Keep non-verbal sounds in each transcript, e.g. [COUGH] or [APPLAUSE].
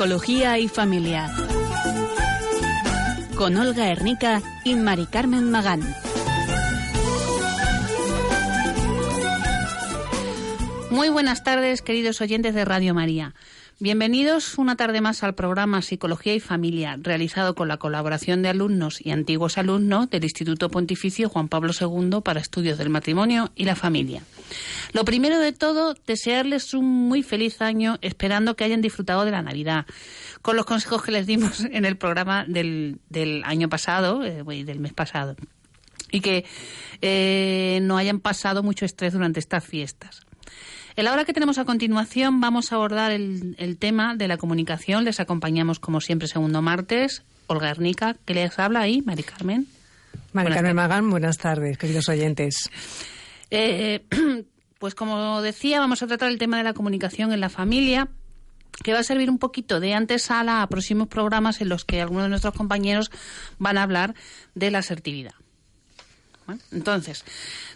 Psicología y familia. Con Olga Hernica y Mari Carmen Magán. Muy buenas tardes, queridos oyentes de Radio María. Bienvenidos una tarde más al programa Psicología y Familia, realizado con la colaboración de alumnos y antiguos alumnos del Instituto Pontificio Juan Pablo II para Estudios del Matrimonio y la Familia. Lo primero de todo, desearles un muy feliz año, esperando que hayan disfrutado de la Navidad, con los consejos que les dimos [LAUGHS] en el programa del, año pasado, eh, del mes pasado, y que eh, no hayan pasado mucho estrés durante estas fiestas. En la hora que tenemos a continuación vamos a abordar el, tema de la comunicación. Les acompañamos como siempre segundo martes. Olga Ernica, que les habla ahí, Mari Carmen. Mari Carmen Magán, buenas tardes, queridos oyentes. Eh, [CLEARS THROAT] pues como decía, vamos a tratar el tema de la comunicación en la familia que va a servir un poquito de antesala a próximos programas en los que algunos de nuestros compañeros van a hablar de la asertividad. entonces,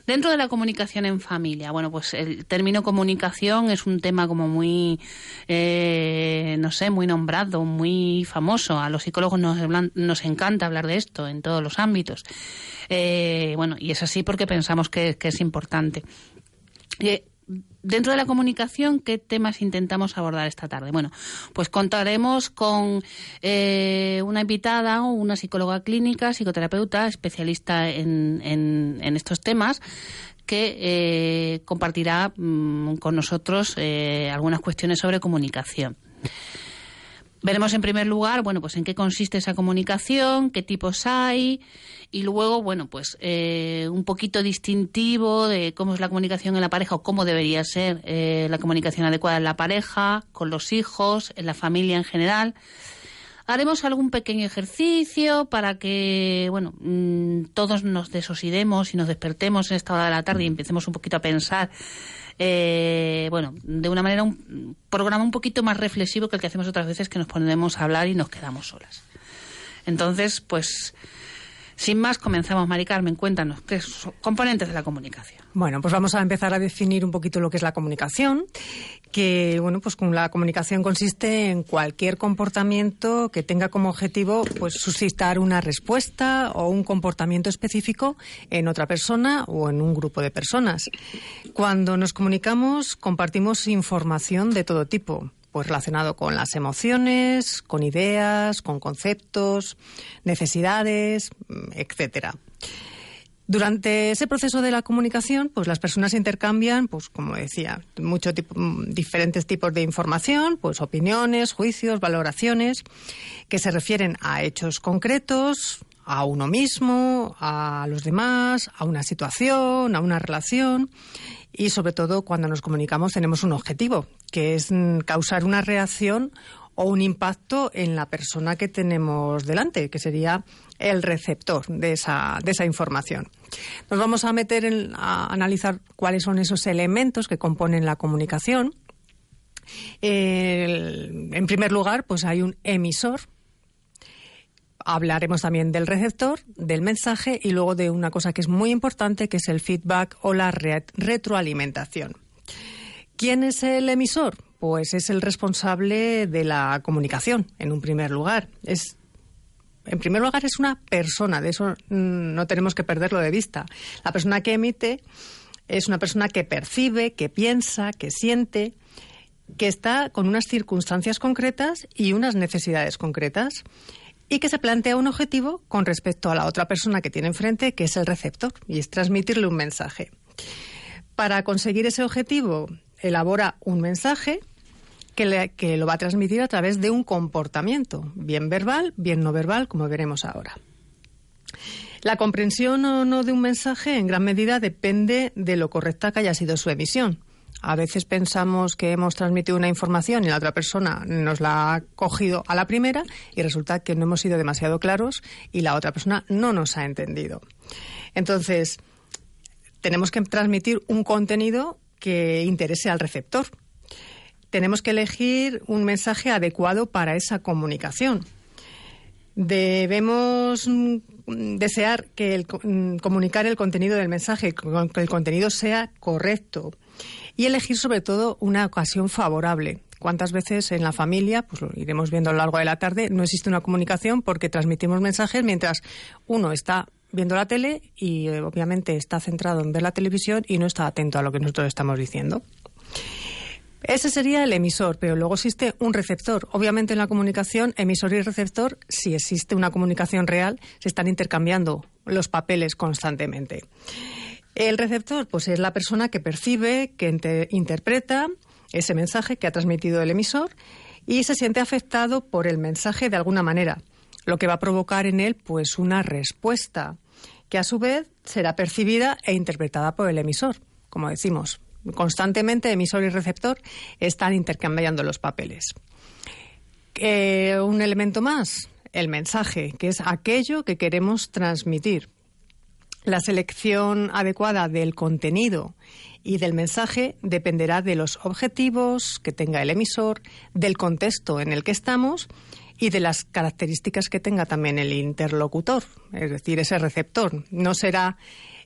Dentro de la comunicación en familia, bueno, pues el término comunicación es un tema como muy, eh, no sé, muy nombrado, muy famoso. A los psicólogos nos, nos encanta hablar de esto en todos los ámbitos. Eh, bueno, y es así porque pensamos que, es importante. Eh, dentro de la comunicación, ¿qué temas intentamos abordar esta tarde? Bueno, pues contaremos con eh, una invitada, una psicóloga clínica, psicoterapeuta, especialista en, estos temas, que eh, compartirá mm, con nosotros eh, algunas cuestiones sobre comunicación. Veremos en primer lugar, bueno, pues en qué consiste esa comunicación, qué tipos hay y luego, bueno, pues eh, un poquito distintivo de cómo es la comunicación en la pareja o cómo debería ser eh, la comunicación adecuada en la pareja, con los hijos, en la familia en general. Haremos algún pequeño ejercicio para que, bueno, mm, todos nos desosidemos y nos despertemos en esta hora de la tarde y empecemos un poquito a pensar eh, bueno, de una manera, un programa un poquito más reflexivo que el que hacemos otras veces que nos ponemos a hablar y nos quedamos solas. Entonces, pues, sin más, comenzamos. Mari Carmen, cuéntanos, ¿qué son componentes de la comunicación? Bueno, pues vamos a empezar a definir un poquito lo que es la comunicación, que bueno, pues la comunicación consiste en cualquier comportamiento que tenga como objetivo pues suscitar una respuesta o un comportamiento específico en otra persona o en un grupo de personas. Cuando nos comunicamos, compartimos información de todo tipo, pues relacionado con las emociones, con ideas, con conceptos, necesidades, etcétera. Durante ese proceso de la comunicación, pues las personas intercambian, pues como decía, muchos mm, diferentes tipos de información, pues opiniones, juicios, valoraciones, que se refieren a hechos concretos, a uno mismo, a los demás, a una situación, a una relación y sobre todo cuando nos comunicamos tenemos un objetivo, que es mm, causar una reacción o un impacto en la persona que tenemos delante, que sería el receptor de esa, de esa información. Nos vamos a meter en, a analizar cuáles son esos elementos que componen la comunicación. en primer lugar, pues hay un emisor. Hablaremos también del receptor, del mensaje y luego de una cosa que es muy importante, que es el feedback o la retroalimentación. ¿Quién es el emisor? Pues es el responsable de la comunicación, en un primer lugar. Es en primer lugar, es una persona, de eso mm, no tenemos que perderlo de vista. La persona que emite es una persona que percibe, que piensa, que siente, que está con unas circunstancias concretas y unas necesidades concretas y que se plantea un objetivo con respecto a la otra persona que tiene enfrente, que es el receptor, y es transmitirle un mensaje. Para conseguir ese objetivo, elabora un mensaje que, lo va a transmitir a través de un comportamiento, bien verbal, bien no verbal, como veremos ahora. La comprensión o no de un mensaje en gran medida depende de lo correcta que haya sido su emisión. A veces pensamos que hemos transmitido una información y la otra persona nos la ha cogido a la primera y resulta que no hemos sido demasiado claros y la otra persona no nos ha entendido. Entonces, tenemos que transmitir un contenido que interese al receptor, tenemos que elegir un mensaje adecuado para esa comunicación. Debemos mm, desear que mm, comunicar el contenido del mensaje, que el contenido sea correcto y elegir sobre todo una ocasión favorable, ¿Cuántas veces en la familia, pues lo iremos viendo a lo largo de la tarde, no existe una comunicación porque transmitimos mensajes mientras uno está viendo la tele y eh, obviamente está centrado en ver la televisión y no está atento a lo que nosotros estamos diciendo? Ese sería el emisor, pero luego existe un receptor. Obviamente en la comunicación, emisor y receptor, si existe una comunicación real, se están intercambiando los papeles constantemente. El receptor, pues es la persona que percibe, que interpreta ese mensaje que ha transmitido el emisor y se siente afectado por el mensaje de alguna manera, lo que va a provocar en él pues una respuesta que a su vez será percibida e interpretada por el emisor, como decimos, constantemente emisor y receptor están intercambiando los papeles. Eh, un elemento más, el mensaje, que es aquello que queremos transmitir. La selección adecuada del contenido y del mensaje dependerá de los objetivos que tenga el emisor, del contexto en el que estamos y de las características que tenga también el interlocutor, es decir, ese receptor. No será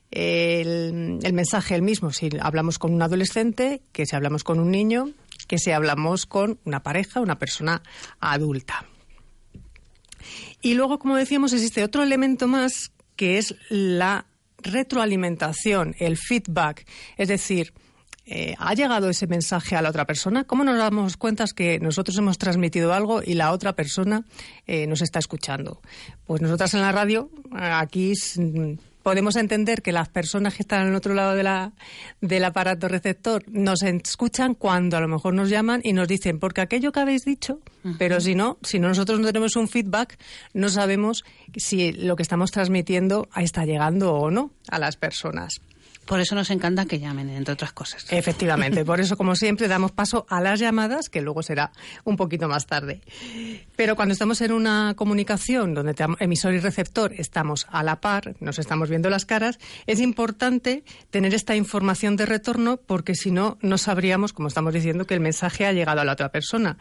el, mensaje el mismo si hablamos con un adolescente que si hablamos con un niño, que si hablamos con una pareja, una persona adulta. Y luego, como decíamos, existe otro elemento más que es la retroalimentación, el feedback. Es decir, eh, ¿ha llegado ese mensaje a la otra persona? ¿Cómo nos damos cuenta que nosotros hemos transmitido algo y la otra persona eh, nos está escuchando? Pues nosotras en la radio, aquí podemos entender que las personas que están al otro lado de la, del aparato receptor nos escuchan cuando a lo mejor nos llaman y nos dicen, porque aquello que habéis dicho, pero si no, si nosotros no tenemos un feedback, no sabemos si lo que estamos transmitiendo está llegando o no a las personas. Por eso nos encanta que llamen, entre otras cosas. Efectivamente, por eso, como siempre, damos paso a las llamadas, que luego será un poquito más tarde. Pero cuando estamos en una comunicación donde emisor y receptor estamos a la par, nos estamos viendo las caras, es importante tener esta información de retorno porque si no, no sabríamos, como estamos diciendo, que el mensaje ha llegado a la otra persona.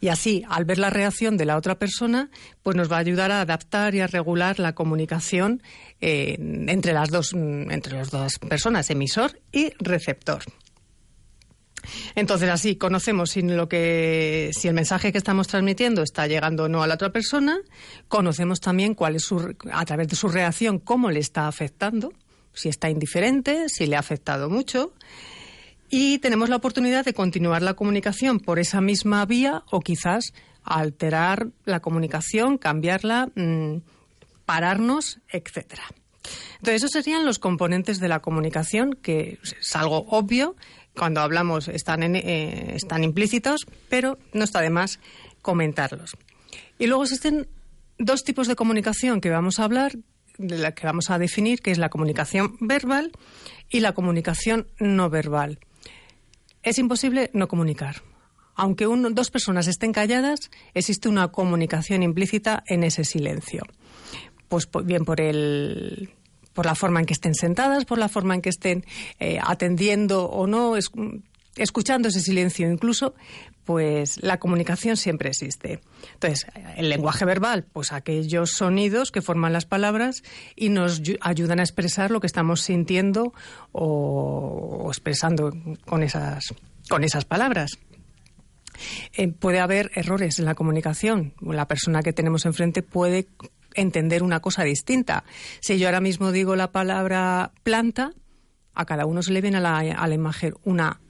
Y así, al ver la reacción de la otra persona, pues nos va a ayudar a adaptar y a regular la comunicación entre las dos entre las dos personas, emisor y receptor. Entonces, así conocemos si, lo que, si el mensaje que estamos transmitiendo está llegando o no a la otra persona, conocemos también cuál es su, a través de su reacción cómo le está afectando, si está indiferente, si le ha afectado mucho, y tenemos la oportunidad de continuar la comunicación por esa misma vía o quizás alterar la comunicación, cambiarla. Mm, pararnos, etcétera. Entonces, esos serían los componentes de la comunicación, que es algo obvio, cuando hablamos están, eh, están implícitos, pero no está de más comentarlos. Y luego existen dos tipos de comunicación que vamos a hablar, de la que vamos a definir, que es la comunicación verbal y la comunicación no verbal. Es imposible no comunicar. Aunque dos personas estén calladas, existe una comunicación implícita en ese silencio pues bien por el por la forma en que estén sentadas, por la forma en que estén eh, atendiendo o no, escuchando ese silencio incluso, pues la comunicación siempre existe. Entonces, el lenguaje verbal, pues aquellos sonidos que forman las palabras y nos ayudan a expresar lo que estamos sintiendo o, expresando con esas, con esas palabras. Eh, puede haber errores en la comunicación. La persona que tenemos enfrente puede entender una cosa distinta. Si yo ahora mismo digo la palabra planta, a cada uno se le viene a la, a la imagen una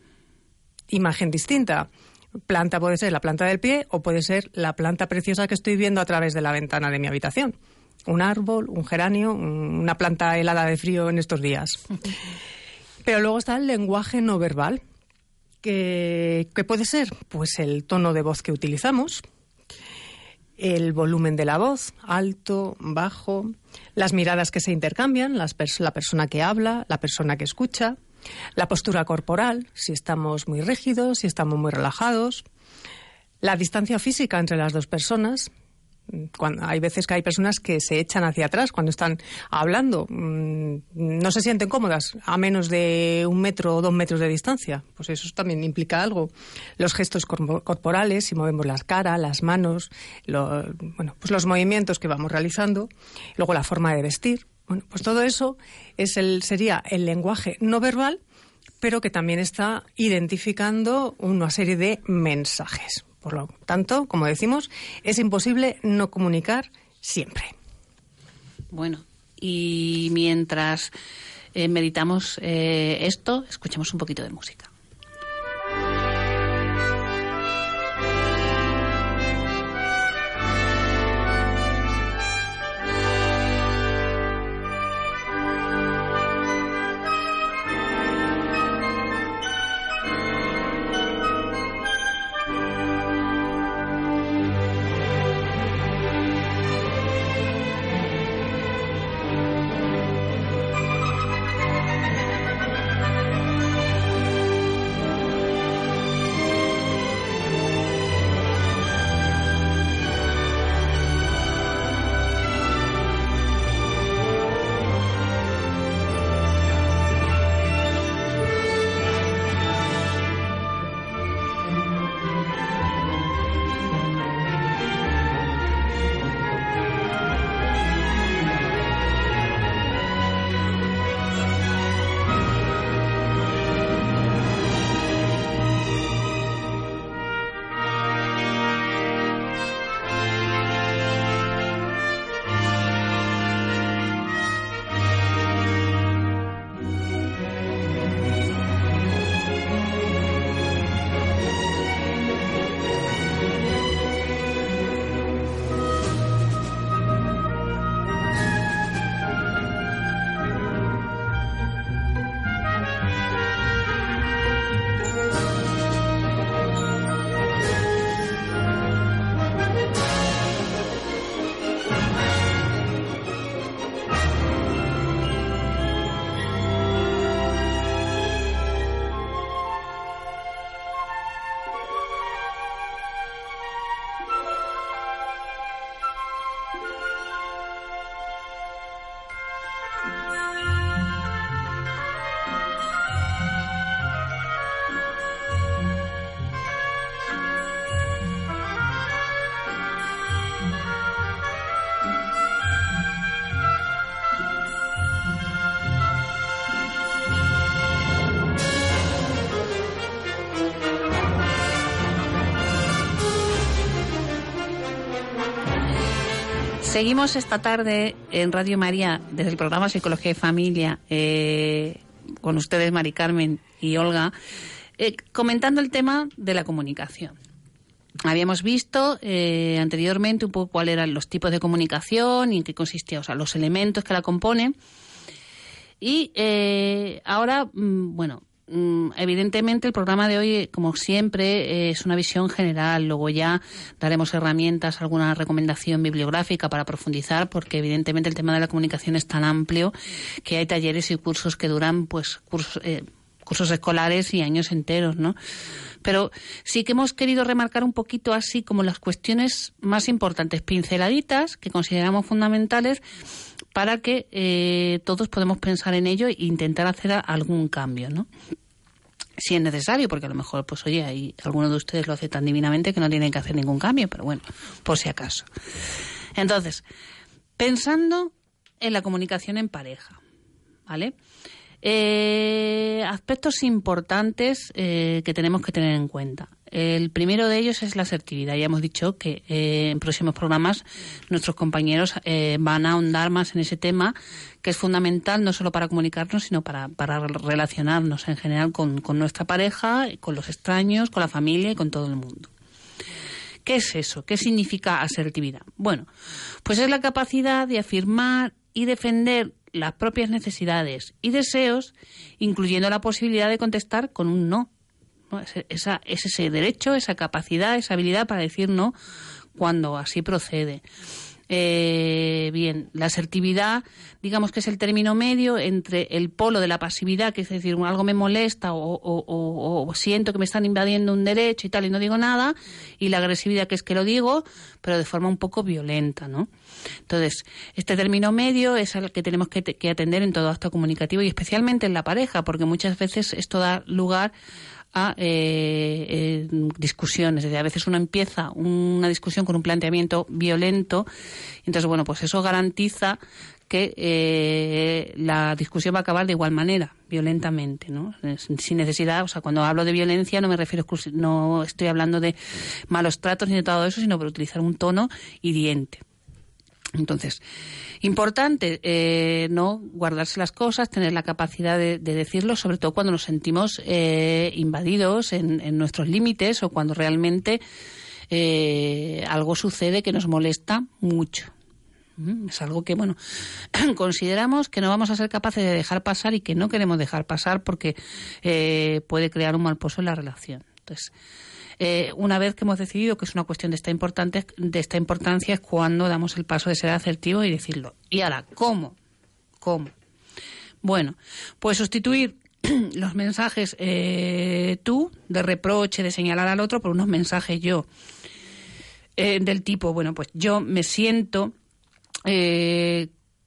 imagen distinta. Planta puede ser la planta del pie o puede ser la planta preciosa que estoy viendo a través de la ventana de mi habitación. Un árbol, un geranio, una planta helada de frío en estos días. [LAUGHS] Pero luego está el lenguaje no verbal. ¿Qué, ¿Qué puede ser? Pues el tono de voz que utilizamos, el volumen de la voz, alto, bajo, las miradas que se intercambian, la persona que habla, la persona que escucha, la postura corporal, si estamos muy rígidos, si estamos muy relajados, la distancia física entre las dos personas, hay veces que hay personas que se echan hacia atrás cuando están hablando, mm, no se sienten cómodas a menos de un metro o dos metros de distancia. Pues eso también implica algo. Los gestos corporales, si movemos las caras, las manos, bueno, pues los movimientos que vamos realizando, luego la forma de vestir. Bueno, pues todo eso es el, sería el lenguaje no verbal, pero que también está identificando una serie de mensajes. Por lo tanto, como decimos, es imposible no comunicar siempre. Bueno, y mientras eh, meditamos eh, esto, escuchemos un poquito de música. Seguimos esta tarde en Radio María desde el programa Psicología y Familia eh, con ustedes, Mari Carmen y Olga, eh, comentando el tema de la comunicación. Habíamos visto eh, anteriormente un poco cuáles eran los tipos de comunicación y en qué consistía, o sea, los elementos que la componen. Y ahora, mm, bueno, evidentemente el programa de hoy, como siempre, es una visión general. Luego ya daremos herramientas, alguna recomendación bibliográfica para profundizar, porque evidentemente el tema de la comunicación es tan amplio que hay talleres y cursos que duran, pues, cursos, eh, escolares y años enteros, ¿no? Pero sí que hemos querido remarcar un poquito así como las cuestiones más importantes, pinceladitas, que consideramos fundamentales para que eh, todos podemos pensar en ello e intentar hacer algún cambio, ¿no? Si es necesario, porque a lo mejor, pues oye, hay alguno de ustedes lo hace tan divinamente que no tienen que hacer ningún cambio, pero bueno, por si acaso. Entonces, pensando en la comunicación en pareja, ¿vale? Eh, aspectos importantes eh, que tenemos que tener en cuenta. El primero de ellos es la asertividad. Ya hemos dicho que eh, en próximos programas nuestros compañeros van a ahondar más en ese tema, que es fundamental no solo para comunicarnos, sino para, para relacionarnos en general con, con nuestra pareja, con los extraños, con la familia y con todo el mundo. ¿Qué es eso? ¿Qué significa asertividad? Bueno, pues es la capacidad de afirmar y defender las propias necesidades y deseos, incluyendo la posibilidad de contestar con un no. Esa, es ese derecho, esa capacidad, esa habilidad para decir no cuando así procede. Eh, bien, la asertividad, digamos que es el término medio entre el polo de la pasividad, que es decir, algo me molesta o, siento que me están invadiendo un derecho y tal y no digo nada, y la agresividad, que es que lo digo, pero de forma un poco violenta, ¿no? Entonces, este término medio es el que tenemos que, que atender en todo acto comunicativo y especialmente en la pareja, porque muchas veces esto da lugar a eh, eh, discusiones. a veces uno empieza una discusión con un planteamiento violento, entonces, bueno, pues eso garantiza que eh, la discusión va a acabar de igual manera, violentamente, ¿no? Sin necesidad, o sea, cuando hablo de violencia no me refiero, no estoy hablando de malos tratos ni de todo eso, sino por utilizar un tono hiriente. Entonces, importante eh, no guardarse las cosas, tener la capacidad de, decirlo, sobre todo cuando nos sentimos eh, invadidos en, nuestros límites o cuando realmente eh, algo sucede que nos molesta mucho. Mm, es algo que, bueno, [CLEARS THROAT] consideramos que no vamos a ser capaces de dejar pasar y que no queremos dejar pasar porque eh, puede crear un mal pozo en la relación. Entonces, eh, una vez que hemos decidido que es una cuestión de esta, importante, de esta importancia es cuando damos el paso de ser asertivo y decirlo. Y ahora, ¿cómo? ¿Cómo? Bueno, pues sustituir [CLEARS THROAT] los mensajes eh, tú, de reproche, de señalar al otro, por unos mensajes yo. Eh, del tipo, bueno, pues yo me siento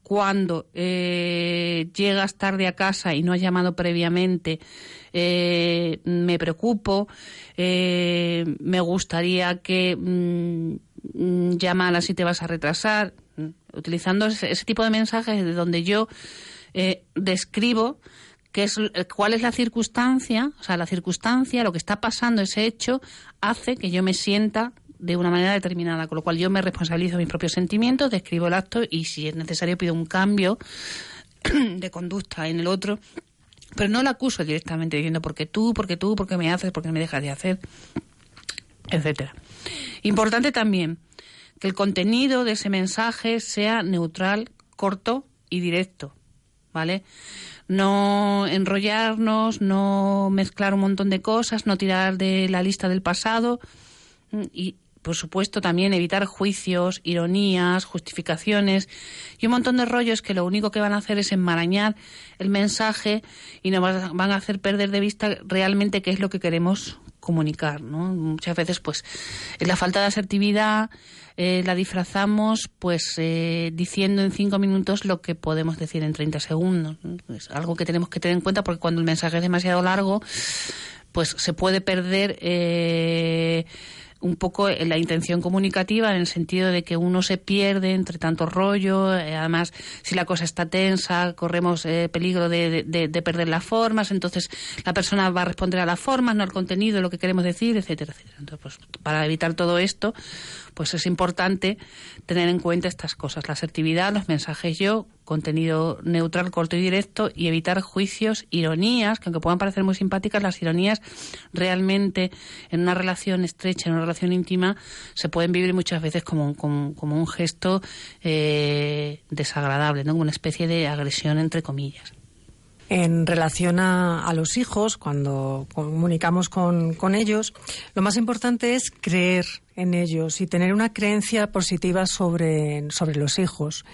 cuando eh, llegas tarde a casa y no has llamado previamente, eh, me preocupo, eh, me gustaría que mm, llamaras si te vas a retrasar, utilizando ese, tipo de mensajes de donde yo describo qué es, cuál es la circunstancia, o sea, la circunstancia, lo que está pasando, ese hecho, hace que yo me sienta de una manera determinada, con lo cual yo me responsabilizo mis propios sentimientos, describo el acto y si es necesario pido un cambio [CLEARS THROAT] de conducta en el otro, pero no la acuso directamente diciendo porque tú, porque tú, porque me haces, porque me dejas de hacer, etcétera. Importante también que el contenido de ese mensaje sea neutral, corto y directo, ¿vale? no enrollarnos, no mezclar un montón de cosas, no tirar de la lista del pasado y, por supuesto, también evitar juicios, ironías, justificaciones y un montón de rollos que lo único que van a hacer es enmarañar el mensaje y nos van a hacer perder de vista realmente qué es lo que queremos comunicar, ¿no? Muchas veces, pues, la falta de asertividad eh, la disfrazamos, pues, eh, diciendo en cinco minutos lo que podemos decir en 30 segundos. Es algo que tenemos que tener en cuenta porque cuando el mensaje es demasiado largo, pues se puede perder eh, un poco la intención comunicativa en el sentido de que uno se pierde entre tanto rollo, eh, además si la cosa está tensa corremos eh, peligro de, de, perder las formas, entonces la persona va a responder a las formas, no al contenido, lo que queremos decir, etcétera, etcétera. Entonces, pues, para evitar todo esto, pues es importante tener en cuenta estas cosas, la asertividad, los mensajes yo, contenido neutral, corto y directo y evitar juicios, ironías, que aunque puedan parecer muy simpáticas, las ironías realmente en una relación estrecha, en una relación íntima, se pueden vivir muchas veces como, como, un gesto eh, desagradable, ¿no? como una especie de agresión entre comillas. En relación a, los hijos, cuando comunicamos con, con, ellos, lo más importante es creer en ellos y tener una creencia positiva sobre, sobre los hijos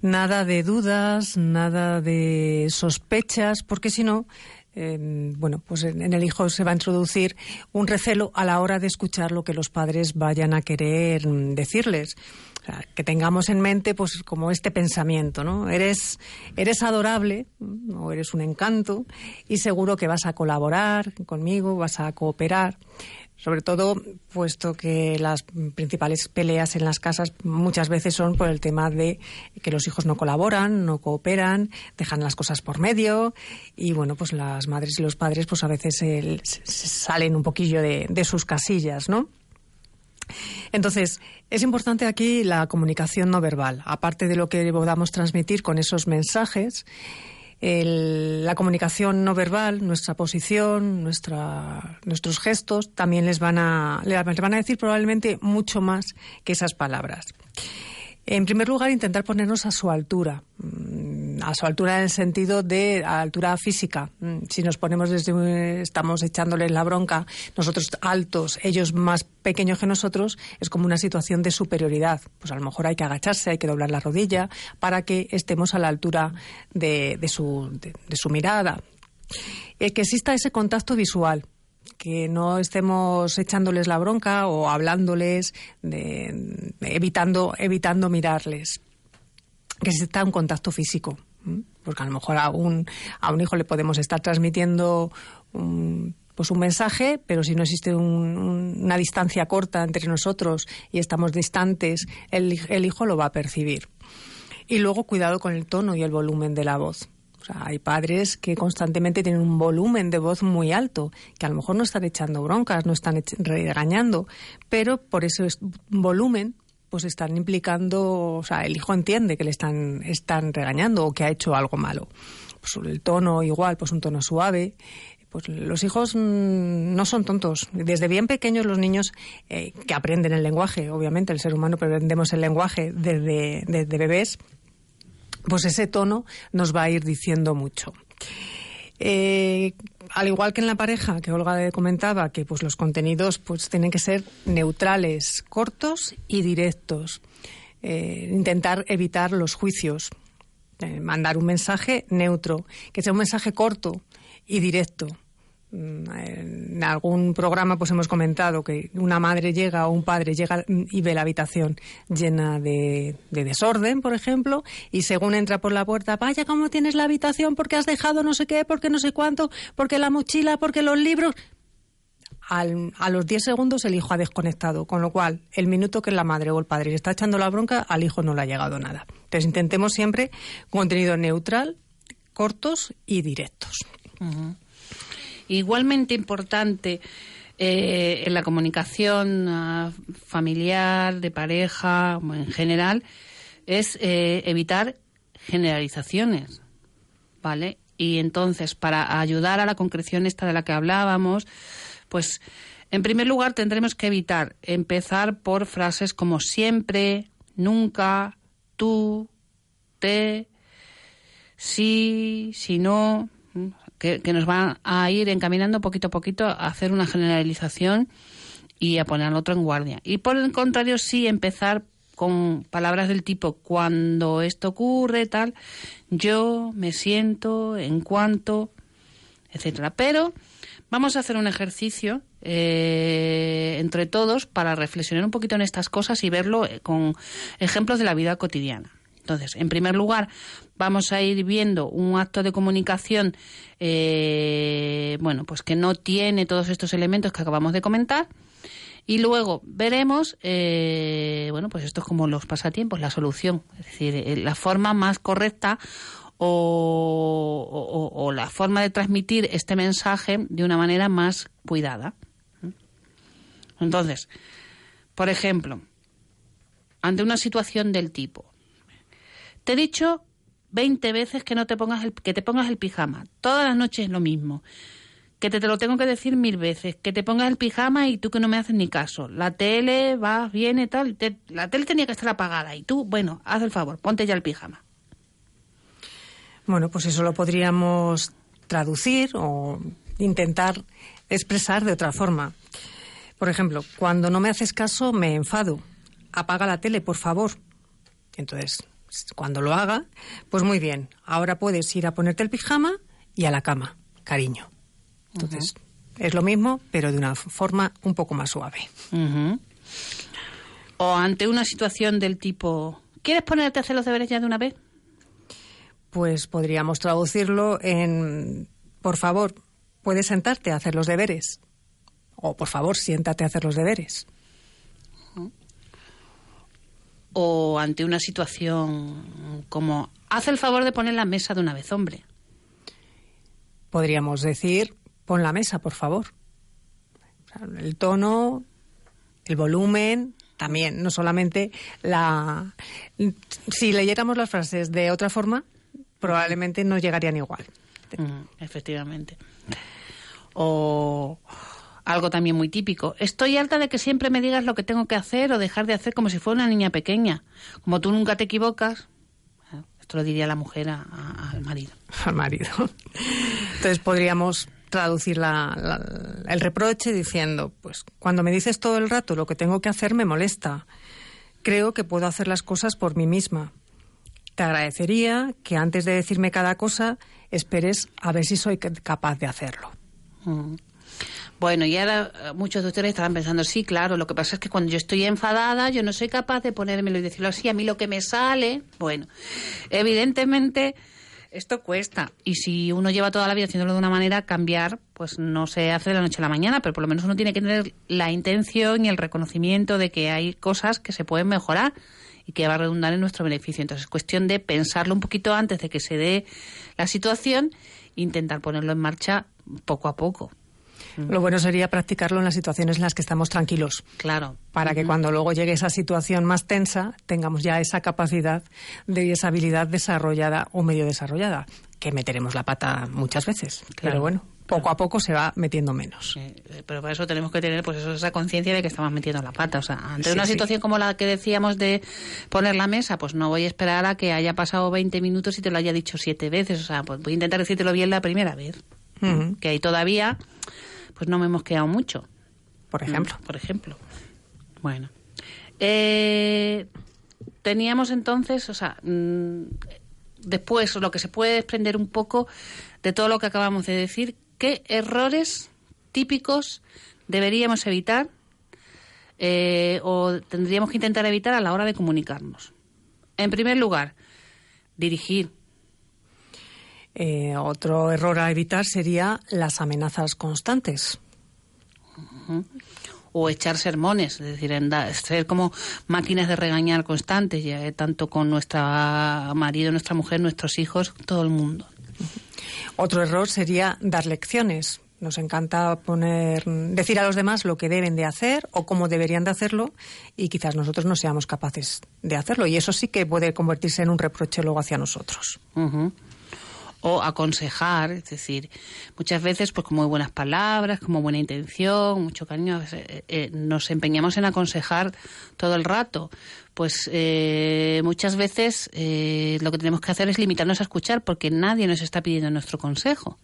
nada de dudas, nada de sospechas, porque si no, bueno, pues en, el hijo se va a introducir un recelo a la hora de escuchar lo que los padres vayan a querer decirles. Que tengamos en mente, pues, como este pensamiento, ¿no? Eres, eres adorable, o eres un encanto, y seguro que vas a colaborar conmigo, vas a cooperar sobre todo puesto que las principales peleas en las casas muchas veces son por el tema de que los hijos no colaboran, no cooperan, dejan las cosas por medio y bueno, pues las madres y los padres pues a veces salen un poquillo de sus casillas, ¿no? Entonces, es importante aquí la comunicación no verbal, aparte de lo que podamos transmitir con esos mensajes la comunicación no verbal, nuestra posición, nuestra, nuestros gestos, también les van, a, les van a decir probablemente mucho más que esas palabras. En primer lugar, intentar ponernos a su altura, mm, a su altura en el sentido de altura física. Mm, si nos ponemos desde, estamos echándoles la bronca, nosotros altos, ellos más pequeños que nosotros, es como una situación de superioridad. Pues a lo mejor hay que agacharse, hay que doblar la rodilla para que estemos a la altura de, su, de, su mirada. Eh, que exista ese contacto visual que no estemos echándoles la bronca o hablándoles, de, evitando, evitando mirarles. Que se está un contacto físico. Porque a lo mejor a un, a un hijo le podemos estar transmitiendo un, pues un mensaje, pero si no existe una distancia corta entre nosotros y estamos distantes, el, el hijo lo va a percibir. Y luego cuidado con el tono y el volumen de la voz. Hay padres que constantemente tienen un volumen de voz muy alto, que a lo mejor no están echando broncas, no están regañando, pero por ese volumen pues están implicando, o sea, el hijo entiende que le están, están regañando o que ha hecho algo malo. Pues el tono igual, pues un tono suave. Pues los hijos mm, no son tontos. Desde bien pequeños los niños eh, que aprenden el lenguaje, obviamente el ser humano aprendemos el lenguaje desde, desde bebés, pues ese tono nos va a ir diciendo mucho. Eh, al igual que en la pareja, que Olga comentaba, que pues los contenidos pues tienen que ser neutrales, cortos y directos. Eh, intentar evitar los juicios. Eh, mandar un mensaje neutro, que sea un mensaje corto y directo. Mm, en algún programa pues hemos comentado que una madre llega o un padre llega y ve la habitación llena de, desorden, por ejemplo, y según entra por la puerta, vaya cómo tienes la habitación, porque has dejado no sé qué, porque no sé cuánto, porque la mochila, porque los libros. a los 10 segundos el hijo ha desconectado, con lo cual el minuto que la madre o el padre le está echando la bronca, al hijo no le ha llegado nada. Entonces intentemos siempre contenido neutral, cortos y directos. Igualmente importante eh, en la comunicación ah, familiar, de pareja, en general, es eh, evitar generalizaciones, ¿vale? Y entonces, para ayudar a la concreción esta de la que hablábamos, pues, en primer lugar, tendremos que evitar empezar por frases como siempre, nunca, tú, te, sí, si no, que, nos van a ir encaminando poquito a poquito a hacer una generalización y a poner al otro en guardia. Y por el contrario, sí empezar con palabras del tipo cuando esto ocurre, tal, yo me siento, en cuanto, etcétera. Pero vamos a hacer un ejercicio eh, entre todos para reflexionar un poquito en estas cosas y verlo eh, con ejemplos de la vida cotidiana. Entonces, en primer lugar, vamos a ir viendo un acto de comunicación, eh, bueno, pues que no tiene todos estos elementos que acabamos de comentar. Y luego veremos, eh, bueno, pues esto es como los pasatiempos, la solución, es decir, eh, la forma más correcta o, o, la forma de transmitir este mensaje de una manera más cuidada. Entonces, por ejemplo, ante una situación del tipo, te he dicho 20 veces que no te pongas el, que te pongas el pijama. Todas las noches es lo mismo. Que te, te lo tengo que decir mil veces. Que te pongas el pijama y tú que no me haces ni caso. La tele va, viene, tal. la tele tenía que estar apagada y tú, bueno, haz el favor, ponte ya el pijama. Bueno, pues eso lo podríamos traducir o intentar expresar de otra forma. Por ejemplo, cuando no me haces caso, me enfado. Apaga la tele, por favor. Entonces, cuando lo haga, pues muy bien, ahora puedes ir a ponerte el pijama y a la cama, cariño. Entonces, es lo mismo, pero de una forma un poco más suave. O ante una situación del tipo, ¿quieres ponerte a hacer los deberes ya de una vez? Pues podríamos traducirlo en, por favor, puedes sentarte a hacer los deberes. O por favor, siéntate a hacer los deberes o ante una situación como haz el favor de poner la mesa de una vez, hombre. Podríamos decir, pon la mesa, por favor. El tono, el volumen, también, no solamente la... Si leyéramos las frases de otra forma, probablemente no llegarían igual. Mm, efectivamente. O algo también muy típico. Estoy harta de que siempre me digas lo que tengo que hacer o dejar de hacer como si fuera una niña pequeña. Como tú nunca te equivocas. Esto lo diría la mujer al marido. Al marido. Entonces podríamos traducir el reproche diciendo, pues cuando me dices todo el rato lo que tengo que hacer me molesta. Creo que puedo hacer las cosas por mí misma. Te agradecería que antes de decirme cada cosa esperes a ver si soy capaz de hacerlo. Mm. Bueno, y ahora eh, muchos de ustedes estarán pensando, sí, claro, lo que pasa es que cuando yo estoy enfadada, yo no soy capaz de ponérmelo y decirlo así, a mí lo que me sale, bueno, evidentemente esto cuesta. Y si uno lleva toda la vida haciéndolo de una manera, cambiar, pues no se hace de la noche a la mañana, pero por lo menos uno tiene que tener la intención y el reconocimiento de que hay cosas que se pueden mejorar y que va a redundar en nuestro beneficio. Entonces es cuestión de pensarlo un poquito antes de que se dé la situación intentar ponerlo en marcha poco a poco. Lo bueno sería practicarlo en las situaciones en las que estamos tranquilos. Claro. Para que cuando luego llegue esa situación más tensa, tengamos ya esa capacidad de esa habilidad desarrollada o medio desarrollada, que meteremos la pata muchas veces. Pero bueno, poco a poco se va metiendo menos. Eh, pero para eso tenemos que tener pues eso, esa conciencia de que estamos metiendo la pata. O sea, ante una situación como la que decíamos de poner la mesa, pues no voy a esperar a que haya pasado 20 minutos y te lo haya dicho siete veces. O sea, pues voy a intentar decírtelo bien la primera vez. Que ahí todavía pues no me hemos quedado mucho. Por ejemplo. Por ejemplo. Bueno. Eh, teníamos entonces, o sea, mm, después lo que se puede desprender un poco de todo lo que acabamos de decir, qué errores típicos deberíamos evitar eh, o tendríamos que intentar evitar a la hora de comunicarnos. En primer lugar, dirigir. Eh, otro error a evitar sería las amenazas constantes. O echar sermones, es decir, ser como máquinas de regañar constantes, ya, tanto con nuestro marido, nuestra mujer, nuestros hijos, todo el mundo. Otro error sería dar lecciones. Nos encanta poner, decir a los demás lo que deben de hacer o cómo deberían de hacerlo y quizás nosotros no seamos capaces de hacerlo. Y eso sí que puede convertirse en un reproche luego hacia nosotros o aconsejar, es decir, muchas veces pues con muy buenas palabras, con muy buena intención, mucho cariño, eh, eh, nos empeñamos en aconsejar todo el rato. Pues eh, muchas veces lo que tenemos que hacer es limitarnos a escuchar porque nadie nos está pidiendo nuestro consejo.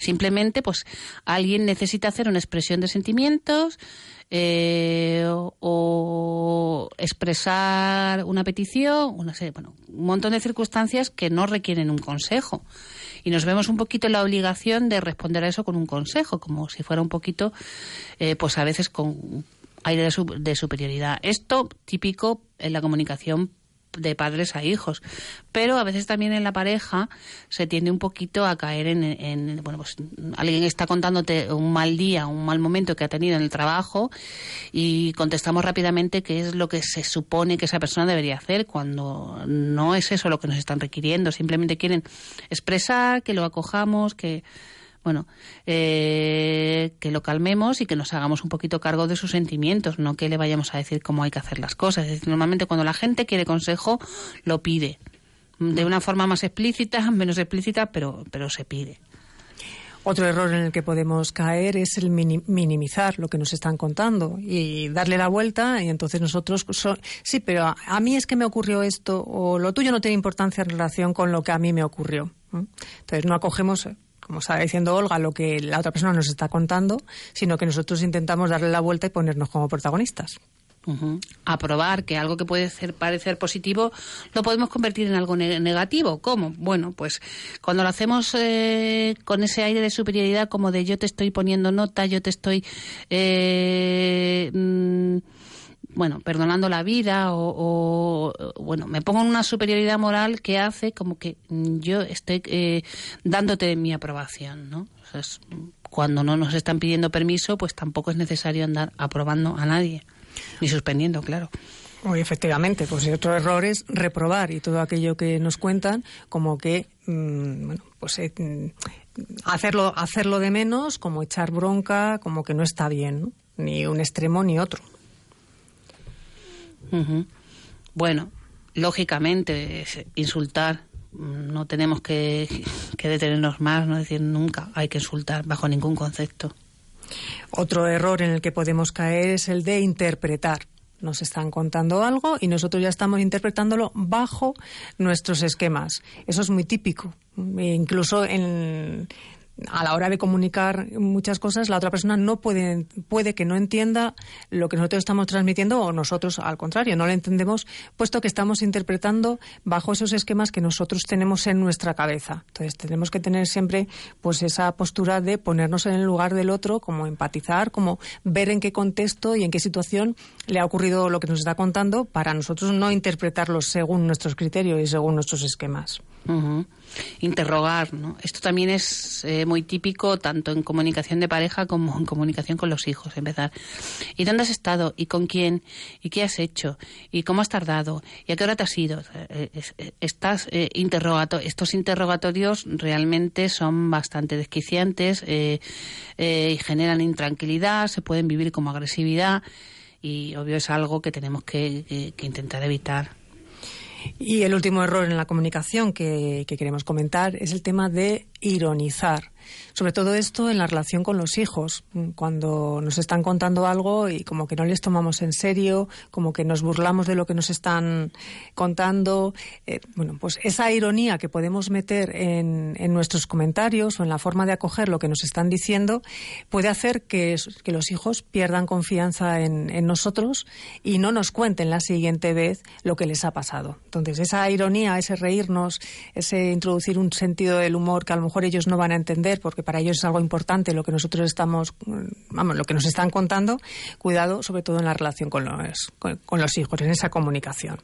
Simplemente, pues alguien necesita hacer una expresión de sentimientos o, expresar una petición, una bueno, un montón de circunstancias que no requieren un consejo y nos vemos un poquito en la obligación de responder a eso con un consejo, como si fuera un poquito, eh, pues a veces con aire de, de superioridad. Esto típico en la comunicación de padres a hijos. Pero a veces también en la pareja se tiende un poquito a caer en, bueno, pues alguien está contándote un mal día, un mal momento que ha tenido en el trabajo y contestamos rápidamente qué es lo que se supone que esa persona debería hacer cuando no es eso lo que nos están requiriendo. Simplemente quieren expresar, que lo acojamos, que bueno, eh, que lo calmemos y que nos hagamos un poquito cargo de sus sentimientos, no que le vayamos a decir cómo hay que hacer las cosas. Es decir, normalmente cuando la gente quiere consejo, lo pide. De una forma más explícita, [LAUGHS] menos explícita, pero, pero se pide. Otro error en el que podemos caer es el minimizar lo que nos están contando y darle la vuelta y entonces nosotros sí, pero a, mí es que me ocurrió esto o lo tuyo no tiene importancia en relación con lo que a mí me ocurrió. Entonces no acogemos como estaba diciendo Olga, lo que la otra persona nos está contando, sino que nosotros intentamos darle la vuelta y ponernos como protagonistas. Aprobar que algo que puede ser, parecer positivo lo podemos convertir en algo negativo. ¿Cómo? Bueno, pues cuando lo hacemos eh, con ese aire de superioridad, como de yo te estoy poniendo nota, yo te estoy. Eh, mm, bueno, perdonando la vida o, bueno, me pongo en una superioridad moral que hace como que yo estoy eh, dándote mi aprobación, ¿no? cuando no nos están pidiendo permiso, pues tampoco es necesario andar aprobando a nadie, ni suspendiendo, claro. Muy efectivamente, pues otro error es reprobar y todo aquello que nos cuentan como que, mm, bueno, pues eh, mm, hacerlo, hacerlo de menos, como echar bronca, como que no está bien, ni un extremo ni otro. Bueno, lógicamente, insultar no tenemos que, detenernos más, no decir nunca hay que insultar bajo ningún concepto. Otro error en el que podemos caer es el de interpretar. Nos están contando algo y nosotros ya estamos interpretándolo bajo nuestros esquemas. Eso es muy típico. E incluso en, a la hora de comunicar muchas cosas, la otra persona no puede, puede que no entienda lo que nosotros estamos transmitiendo o nosotros, al contrario, no lo entendemos, puesto que estamos interpretando bajo esos esquemas que nosotros tenemos en nuestra cabeza. Entonces, tenemos que tener siempre pues esa postura de ponernos en el lugar del otro, como empatizar, como ver en qué contexto y en qué situación le ha ocurrido lo que nos está contando, para nosotros no interpretarlo según nuestros criterios y según nuestros esquemas. Interrogar, ¿no? Esto también es eh, muy típico tanto en comunicación de pareja como en comunicación con los hijos, empezar. ¿Y dónde has estado? ¿Y con quién? ¿Y qué has hecho? ¿Y cómo has tardado? ¿Y a qué hora te has ido? Eh, eh, estás interrogato estos interrogatorios realmente son bastante desquiciantes y generan intranquilidad, se pueden vivir como agresividad y obvio es algo que tenemos que intentar evitar. Y el último error en la comunicación que, queremos comentar es el tema de ironizar. Sobre todo esto en la relación con los hijos, cuando nos están contando algo y como que no les tomamos en serio, como que nos burlamos de lo que nos están contando. Eh, bueno, pues esa ironía que podemos meter en, nuestros comentarios o en la forma de acoger lo que nos están diciendo puede hacer que, los hijos pierdan confianza en, en nosotros y no nos cuenten la siguiente vez lo que les ha pasado. Entonces, esa ironía, ese reírnos, ese introducir un sentido del humor que a lo mejor ellos no van a entender porque para ellos es algo importante lo que nosotros estamos, vamos, lo que nos están contando, cuidado sobre todo en la relación con los, con, los hijos, en esa comunicación.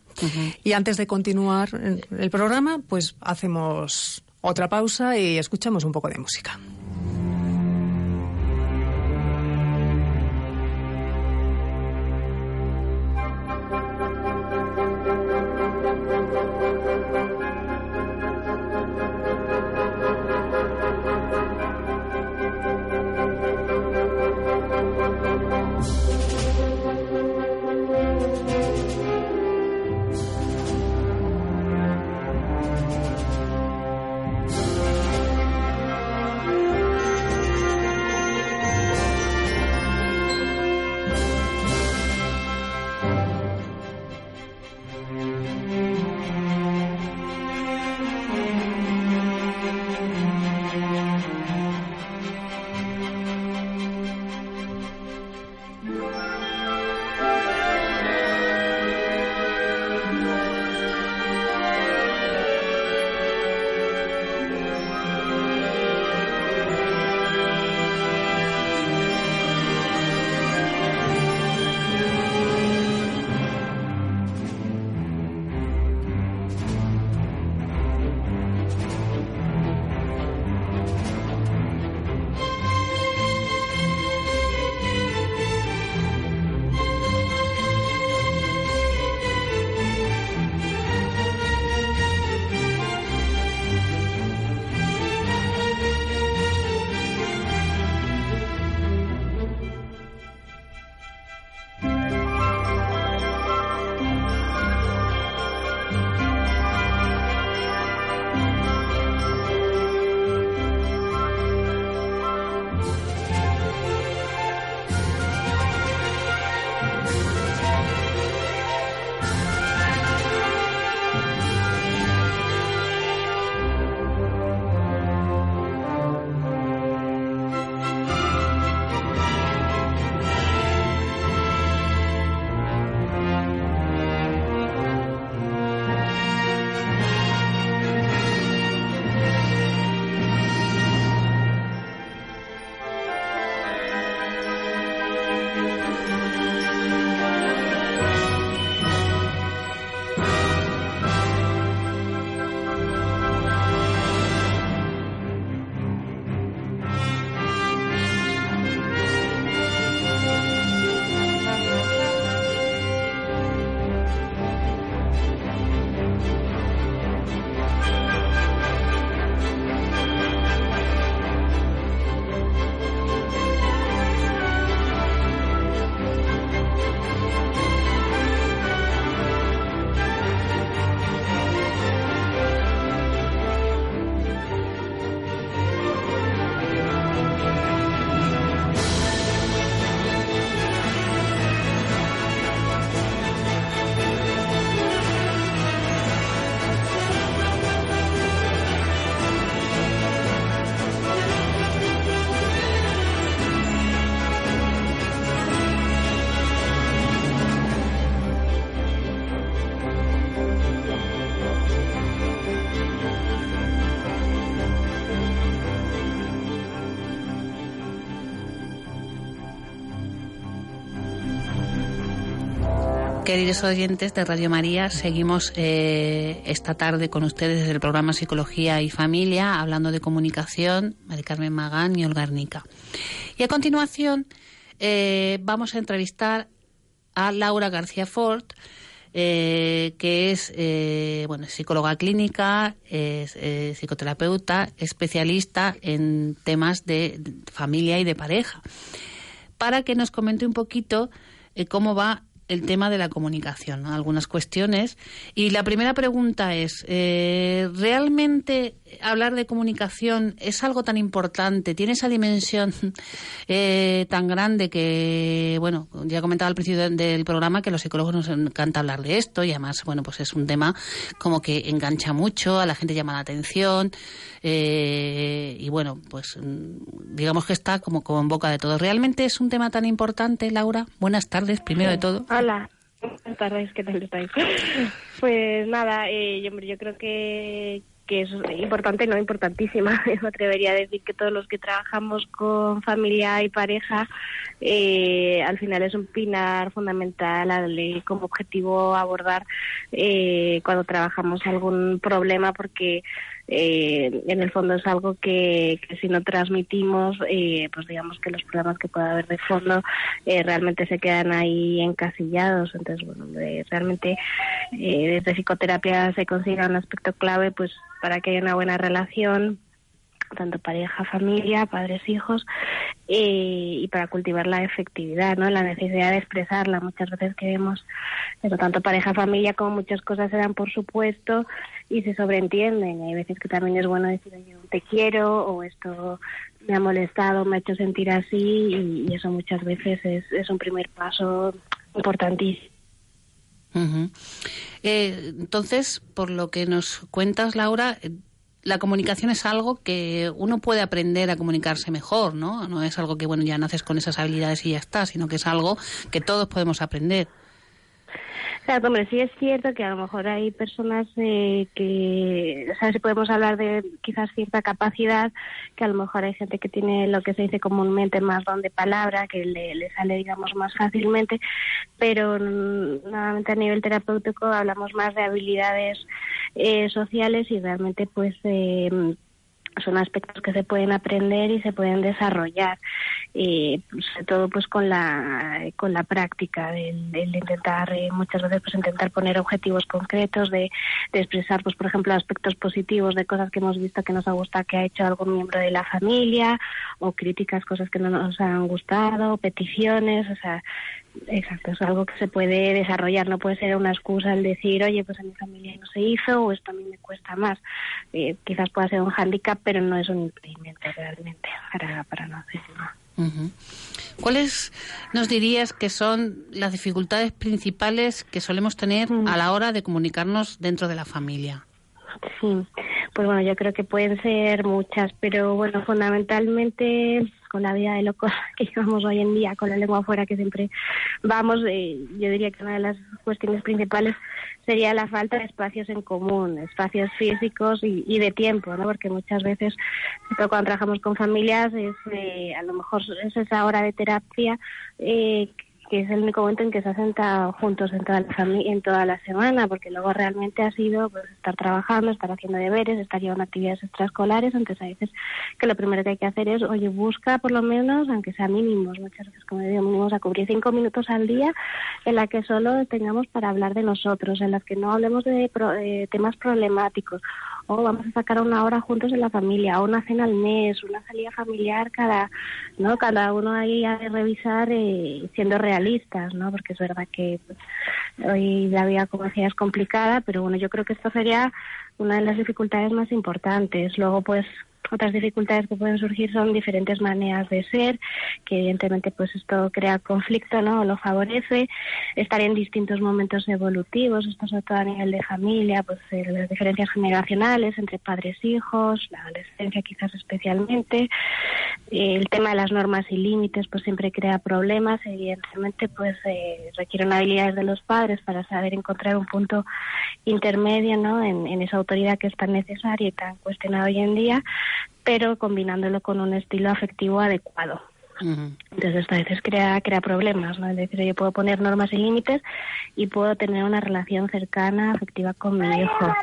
Y antes de continuar el programa, pues hacemos otra pausa y escuchamos un poco de música. Queridos oyentes de Radio María, seguimos eh, esta tarde con ustedes desde el programa Psicología y Familia, hablando de comunicación, María Carmen Magán y Olga Arnica. Y a continuación eh, vamos a entrevistar a Laura García Ford, eh, que es bueno, psicóloga clínica, psicoterapeuta, especialista en temas de familia y de pareja, para que nos comente un poquito cómo va el tema de la comunicación, algunas cuestiones. Y la primera pregunta es, eh, ¿realmente hablar de comunicación es algo tan importante? ¿Tiene esa dimensión [LAUGHS] eh, tan grande que, bueno, ya comentaba al principio del programa que los psicólogos nos encanta hablar de esto y además, bueno, pues es un tema como que engancha mucho, a la gente llama la atención eh, y bueno, pues digamos que está como, como en boca de todos. ¿Realmente es un tema tan importante, Laura? Buenas tardes, primero de todo. Hola. Buenas tardes, ¿qué tal estáis? [LAUGHS] Pues nada, eh, yo creo que, que es importante, no importantísima. [LAUGHS] Me atrevería a decir que todos los que trabajamos con familia y pareja, eh, al final es un pilar fundamental como objetivo abordar eh, cuando trabajamos algún problema, porque eh, en el fondo es algo que, si no transmitimos, eh, pues digamos que los problemas que pueda haber de fondo eh, realmente se quedan ahí encasillados. Entonces, bueno, realmente desde psicoterapia se considera un aspecto clave pues para que haya una buena relación tanto pareja, familia, padres, hijos, y para cultivar la efectividad, ¿no? La necesidad de expresarla. Muchas veces que vemos, pero tanto pareja, familia como muchas cosas se por supuesto y se sobreentienden. Hay veces que también es bueno decir, yo te quiero o esto me ha molestado, me ha hecho sentir así y, eso muchas veces es, un primer paso importantísimo. Eh, entonces, por lo que nos cuentas, Laura, eh, la comunicación es algo que uno puede aprender a comunicarse mejor, ¿no? No es algo que, bueno, ya naces con esas habilidades y ya está, sino que es algo que todos podemos aprender. Claro, hombre, sí es cierto que a lo mejor hay personas eh, que, ¿sabes? Si podemos hablar de quizás cierta capacidad, que a lo mejor hay gente que tiene lo que se dice comúnmente más don de palabra, que le, sale, digamos, más fácilmente, pero nuevamente a nivel terapéutico hablamos más de habilidades eh, sociales y realmente, pues, eh, son aspectos que se pueden aprender y se pueden desarrollar y sobre todo pues con la con la práctica del, intentar eh, muchas veces pues intentar poner objetivos concretos de, expresar pues por ejemplo aspectos positivos de cosas que hemos visto que nos ha gustado que ha hecho algún miembro de la familia o críticas cosas que no nos han gustado peticiones o sea Exacto, es algo que se puede desarrollar, no puede ser una excusa el decir, oye, pues en mi familia no se hizo o esto a mí me cuesta más. Eh, quizás pueda ser un hándicap, pero no es un impedimento realmente para, para no hacerlo. ¿Cuáles nos dirías que son las dificultades principales que solemos tener mm. a la hora de comunicarnos dentro de la familia? Sí, pues bueno, yo creo que pueden ser muchas, pero bueno, fundamentalmente con la vida de locos [LAUGHS] que llevamos hoy en día, con la lengua afuera que siempre vamos, eh, yo diría que una de las cuestiones principales sería la falta de espacios en común, espacios físicos y, de tiempo, ¿no? Porque muchas veces, cuando trabajamos con familias, es eh, a lo mejor es esa hora de terapia eh, que es el único momento en que se ha sentado juntos en toda la familia, en toda la semana, porque luego realmente ha sido pues, estar trabajando, estar haciendo deberes, estar llevando actividades extraescolares, entonces a veces que lo primero que hay que hacer es, oye, busca por lo menos, aunque sea mínimos, muchas veces como digo, mínimos a cubrir cinco minutos al día en la que solo tengamos para hablar de nosotros, en las que no hablemos de, de temas problemáticos o vamos a sacar una hora juntos en la familia, o una cena al mes, una salida familiar cada, ¿no? Cada uno ahí ha de revisar eh, siendo realistas, ¿no? Porque es verdad que hoy la vida, como decía, es complicada, pero bueno, yo creo que esto sería una de las dificultades más importantes. Luego, pues, otras dificultades que pueden surgir son diferentes maneras de ser, que evidentemente pues esto crea conflicto, ¿no? Lo favorece, estar en distintos momentos evolutivos, esto sobre todo a nivel de familia, pues eh, las diferencias generacionales entre padres e hijos, la adolescencia quizás especialmente, el tema de las normas y límites pues siempre crea problemas, evidentemente pues eh, requieren habilidades de los padres para saber encontrar un punto intermedio, ¿no? En, en esa autoridad que es tan necesaria y tan cuestionada hoy en día pero combinándolo con un estilo afectivo adecuado. Entonces, esto a veces crea, crea problemas, ¿no? Es decir, yo puedo poner normas y límites y puedo tener una relación cercana, afectiva con mi hijo.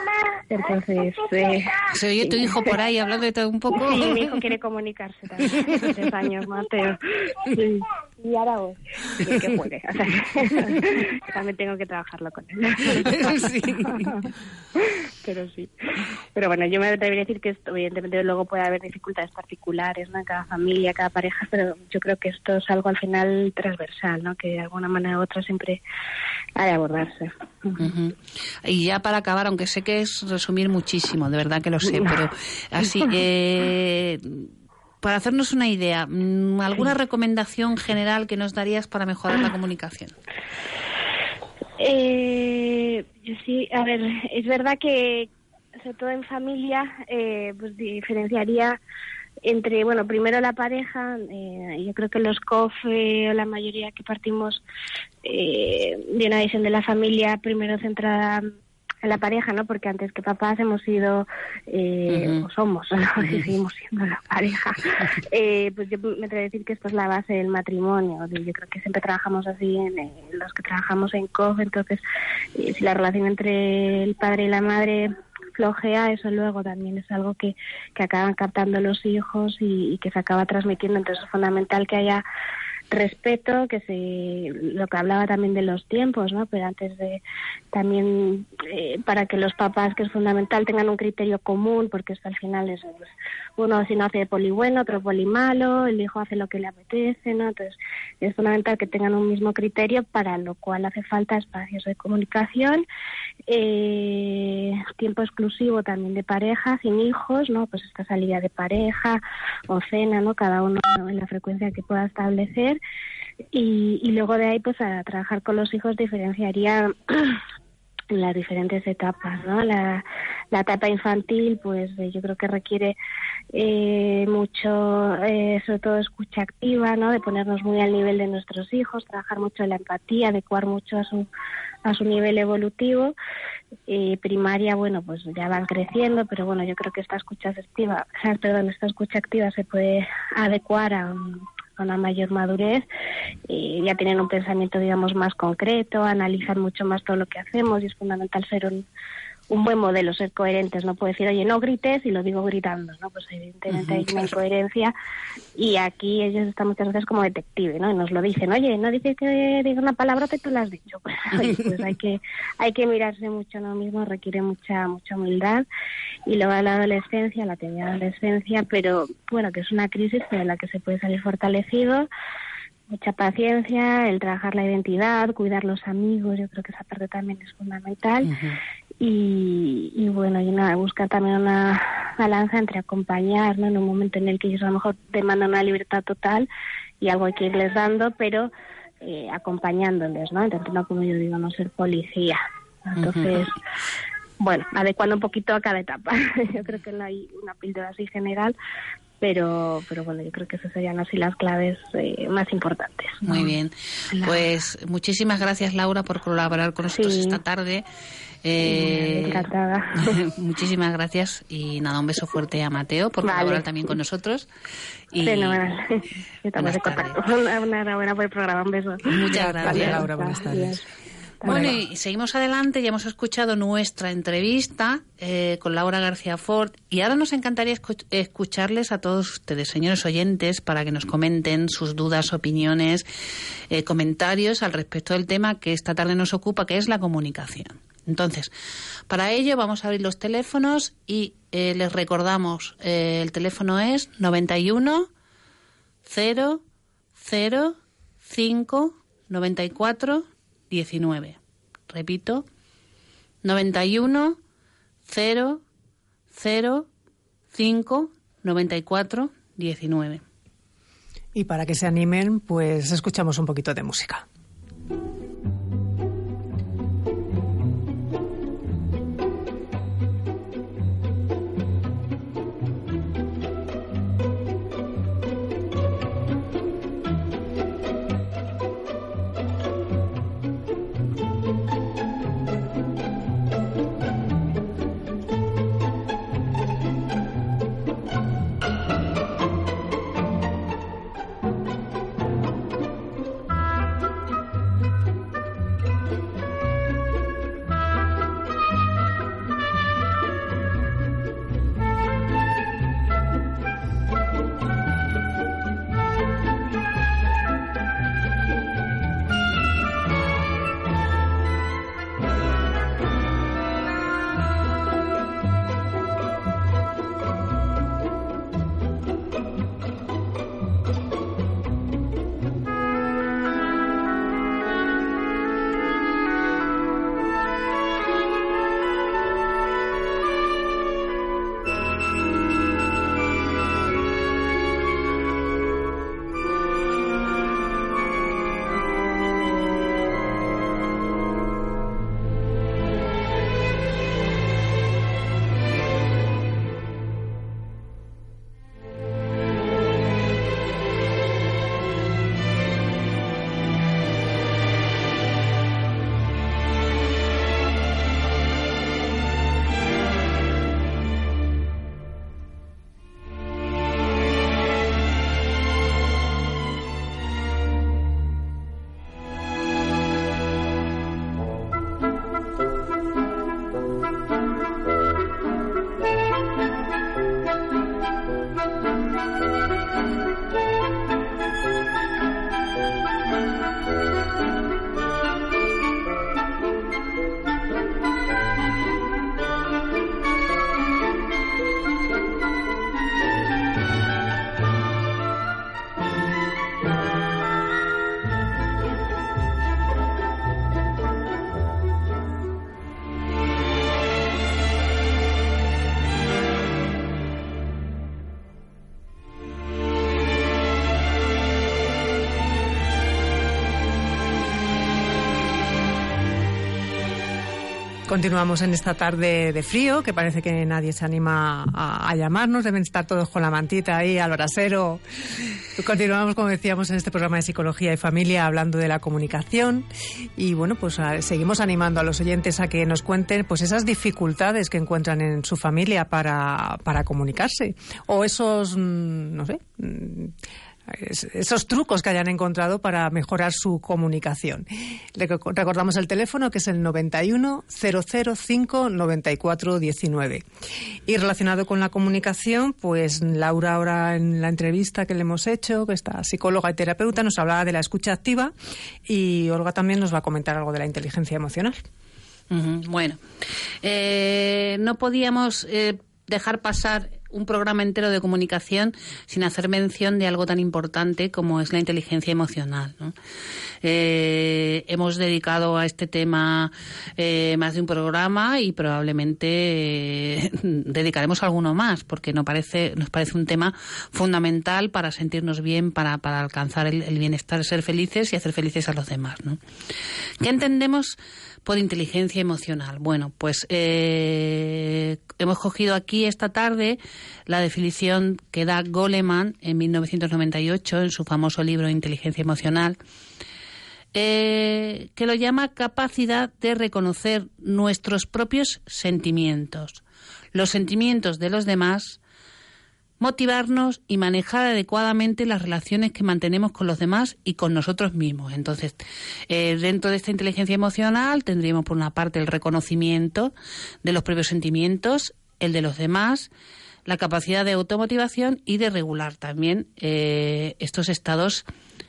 Entonces... Eh, ¿Se oye tu hijo por ahí hablando de todo un poco? Sí, mi hijo quiere comunicarse también. tres años, Mateo. Sí. Y ahora voy. Y que juegue. O sea, [LAUGHS] también tengo que trabajarlo con él. [LAUGHS] Sí. Pero sí. Pero bueno, yo me debería decir que esto, evidentemente luego puede haber dificultades particulares ¿no? en cada familia, cada pareja, pero yo creo que esto es algo al final transversal, ¿no? que de alguna manera u otra siempre ha de abordarse. Y ya para acabar, aunque sé que es resumir muchísimo, de verdad que lo sé, pero así, eh, para hacernos una idea, mm, ¿alguna recomendación general que nos darías para mejorar la comunicación? Eh, sí, a ver, es verdad que sobre todo en familia, eh, pues diferenciaría entre, bueno, primero la pareja, eh, yo creo que los COF eh, o la mayoría que partimos eh, de una visión de la familia primero centrada en la pareja, ¿no? Porque antes que papás hemos sido, eh, o somos, ¿no? [LAUGHS] seguimos siendo la pareja. Eh, pues yo me atrevo a decir que esto es la base del matrimonio. Yo creo que siempre trabajamos así en, los que trabajamos en COF, entonces si la relación entre el padre y la madre flojea, eso luego también es algo que, que acaban captando los hijos y, y que se acaba transmitiendo. Entonces es fundamental que haya respeto, que se lo que hablaba también de los tiempos, ¿no? Pero antes de también eh, para que los papás, que es fundamental, tengan un criterio común, porque esto al final es pues, uno si no hace poli bueno, otro poli malo, el hijo hace lo que le apetece, ¿no? Entonces es fundamental que tengan un mismo criterio, para lo cual hace falta espacios de comunicación, eh, tiempo exclusivo también de pareja, sin hijos, ¿no? Pues esta salida de pareja o cena, ¿no? Cada uno en la frecuencia que pueda establecer y, y luego de ahí pues a trabajar con los hijos diferenciaría [CLEARS THROAT] las diferentes etapas, ¿no? La, la etapa infantil, pues eh, yo creo que requiere eh, mucho, eh, sobre todo escucha activa, ¿no? De ponernos muy al nivel de nuestros hijos, trabajar mucho la empatía, adecuar mucho a su a su nivel evolutivo. Eh, primaria, bueno, pues ya van creciendo, pero bueno, yo creo que esta escucha activa, perdón, esta escucha activa se puede adecuar a, a una mayor madurez, y ya tienen un pensamiento, digamos, más concreto, analizan mucho más todo lo que hacemos y es fundamental ser un, un buen modelo, ser coherentes. No puedo decir, oye, no grites y lo digo gritando, ¿no? Pues evidentemente hay una incoherencia y aquí ellos están muchas veces como detective, ¿no? Y nos lo dicen, oye, no dices que diga una palabra que tú la has dicho. [LAUGHS] Pues, pues hay que hay que mirarse mucho a uno mismo, requiere mucha mucha humildad. Y luego la adolescencia, la tenía adolescencia, pero bueno, que es una crisis de la que se puede salir fortalecido mucha paciencia, el trabajar la identidad, cuidar los amigos, yo creo que esa parte también es fundamental. Y, bueno, y nada, buscar también una balanza entre acompañar, ¿no? En un momento en el que ellos a lo mejor demandan una libertad total y algo hay que irles dando, pero eh, acompañándoles, ¿no? Intentando, como yo digo, no ser policía. Entonces, bueno, adecuando un poquito a cada etapa. [LAUGHS] yo creo que no hay una píldora así general, pero pero bueno yo creo que esas serían así las claves eh, más importantes muy bien. Pues muchísimas gracias Laura por colaborar con nosotros esta tarde. Eh, encantada. [LAUGHS] muchísimas gracias y nada un beso fuerte a Mateo por colaborar también con nosotros. Y [LAUGHS] estamos de contacto [LAUGHS] una, enhorabuena por el programa un beso. Muchas gracias Laura buenas tardes bueno, y seguimos adelante, ya hemos escuchado nuestra entrevista eh, con Laura García Ford y ahora nos encantaría escucharles a todos ustedes, señores oyentes, para que nos comenten sus dudas, opiniones, eh, comentarios al respecto del tema que esta tarde nos ocupa, que es la comunicación. Entonces, para ello vamos a abrir los teléfonos y eh, les recordamos, el teléfono es 91 0 0 5 94 19. Repito, 91 0 0 5 94 19. Y para que se animen, pues escuchamos un poquito de música. Continuamos en esta tarde de frío, que parece que nadie se anima a, llamarnos, deben estar todos con la mantita ahí al brasero. Continuamos, como decíamos, en este programa de Psicología y Familia hablando de la comunicación. Y bueno, pues seguimos animando a los oyentes a que nos cuenten pues esas dificultades que encuentran en su familia para, para comunicarse. O esos, mm, no sé, esos trucos que hayan encontrado para mejorar su comunicación. Recordamos el teléfono que es el 91 005 94 19. Y relacionado con la comunicación, pues Laura ahora en la entrevista que le hemos hecho, que está psicóloga y terapeuta, nos hablaba de la escucha activa y Olga también nos va a comentar algo de la inteligencia emocional. Bueno, eh, no podíamos eh, dejar pasar un programa entero de comunicación sin hacer mención de algo tan importante como es la inteligencia emocional. Eh, hemos dedicado a este tema eh, más de un programa y probablemente eh, [LAUGHS] dedicaremos alguno más porque nos parece, nos parece un tema fundamental para sentirnos bien, para, para alcanzar el, el bienestar, ser felices y hacer felices a los demás. ¿no? ¿Qué entendemos? Por inteligencia emocional. Bueno, pues eh, hemos cogido aquí esta tarde la definición que da Goleman en 1998 en su famoso libro Inteligencia emocional. Eh, que lo llama capacidad de reconocer nuestros propios sentimientos, los sentimientos de los demás motivarnos y manejar adecuadamente las relaciones que mantenemos con los demás y con nosotros mismos. Entonces, eh, dentro de esta inteligencia emocional tendríamos por una parte el reconocimiento de los propios sentimientos, el de los demás, la capacidad de automotivación y de regular también eh, estos estados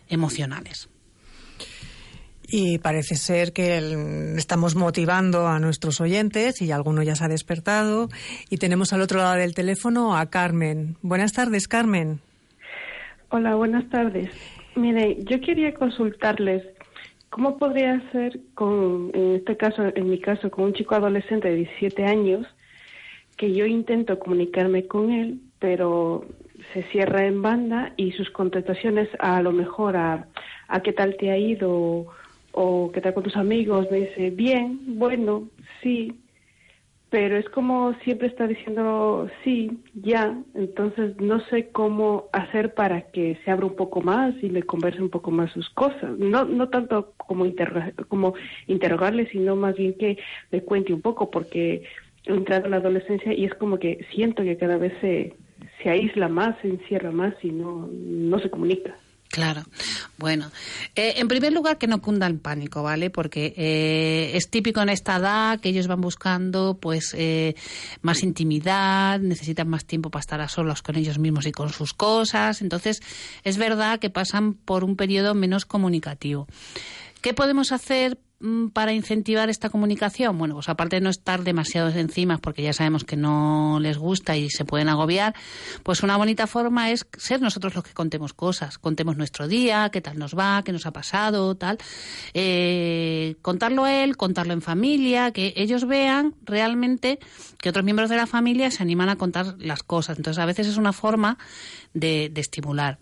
emocionales. Y parece ser que estamos motivando a nuestros oyentes y alguno ya se ha despertado. Y tenemos al otro lado del teléfono a Carmen. Buenas tardes, Carmen. Hola, buenas tardes. Mire, yo quería consultarles cómo podría ser con, en este caso, en mi caso, con un chico adolescente de 17 años, que yo intento comunicarme con él, pero se cierra en banda y sus contestaciones a, lo mejor a, a qué tal te ha ido o qué tal con tus amigos, me dice, bien, bueno, sí, pero es como siempre está diciendo sí, ya, entonces no sé cómo hacer para que se abra un poco más y le converse un poco más sus cosas. No, no tanto como, como interrogarle, sino más bien que le cuente un poco, porque he entrado en la adolescencia y es como que siento que cada vez se, se aísla más, se encierra más y no, no se comunica. Claro. Bueno, eh, en primer lugar que no cunda el pánico, ¿vale? Porque eh, es típico en esta edad que ellos van buscando pues eh, más intimidad, necesitan más tiempo para estar a solos con ellos mismos y con sus cosas. Entonces, es verdad que pasan por un periodo menos comunicativo. ¿Qué podemos hacer para incentivar esta comunicación? Bueno, pues aparte de no estar demasiado encima, porque ya sabemos que no les gusta y se pueden agobiar, pues una bonita forma es ser nosotros los que contemos cosas. Contemos nuestro día, qué tal nos va, qué nos ha pasado, tal. Eh, contarlo él, contarlo en familia, que ellos vean realmente que otros miembros de la familia se animan a contar las cosas. Entonces, a veces es una forma de, estimular.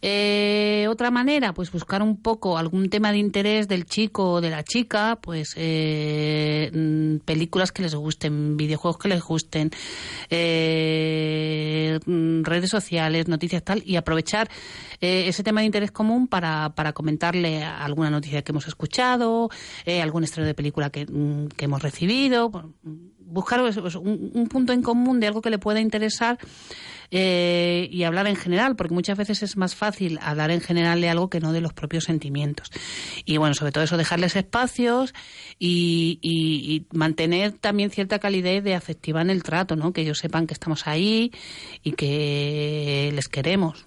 Eh, otra manera, pues buscar un poco algún tema de interés del chico o de la chica, pues eh, mm, películas que les gusten, videojuegos que les gusten, eh, mm, redes sociales, noticias tal, y aprovechar ese tema de interés común para, para comentarle alguna noticia que hemos escuchado, algún estreno de película que, mm, que hemos recibido, buscar pues, un, un punto en común de algo que le pueda interesar eh, y hablar en general, porque muchas veces es más fácil hablar en general de algo que no de los propios sentimientos. Y bueno, sobre todo eso, dejarles espacios y, mantener también cierta calidad de afectiva en el trato, ¿no? Que ellos sepan que estamos ahí y que les queremos.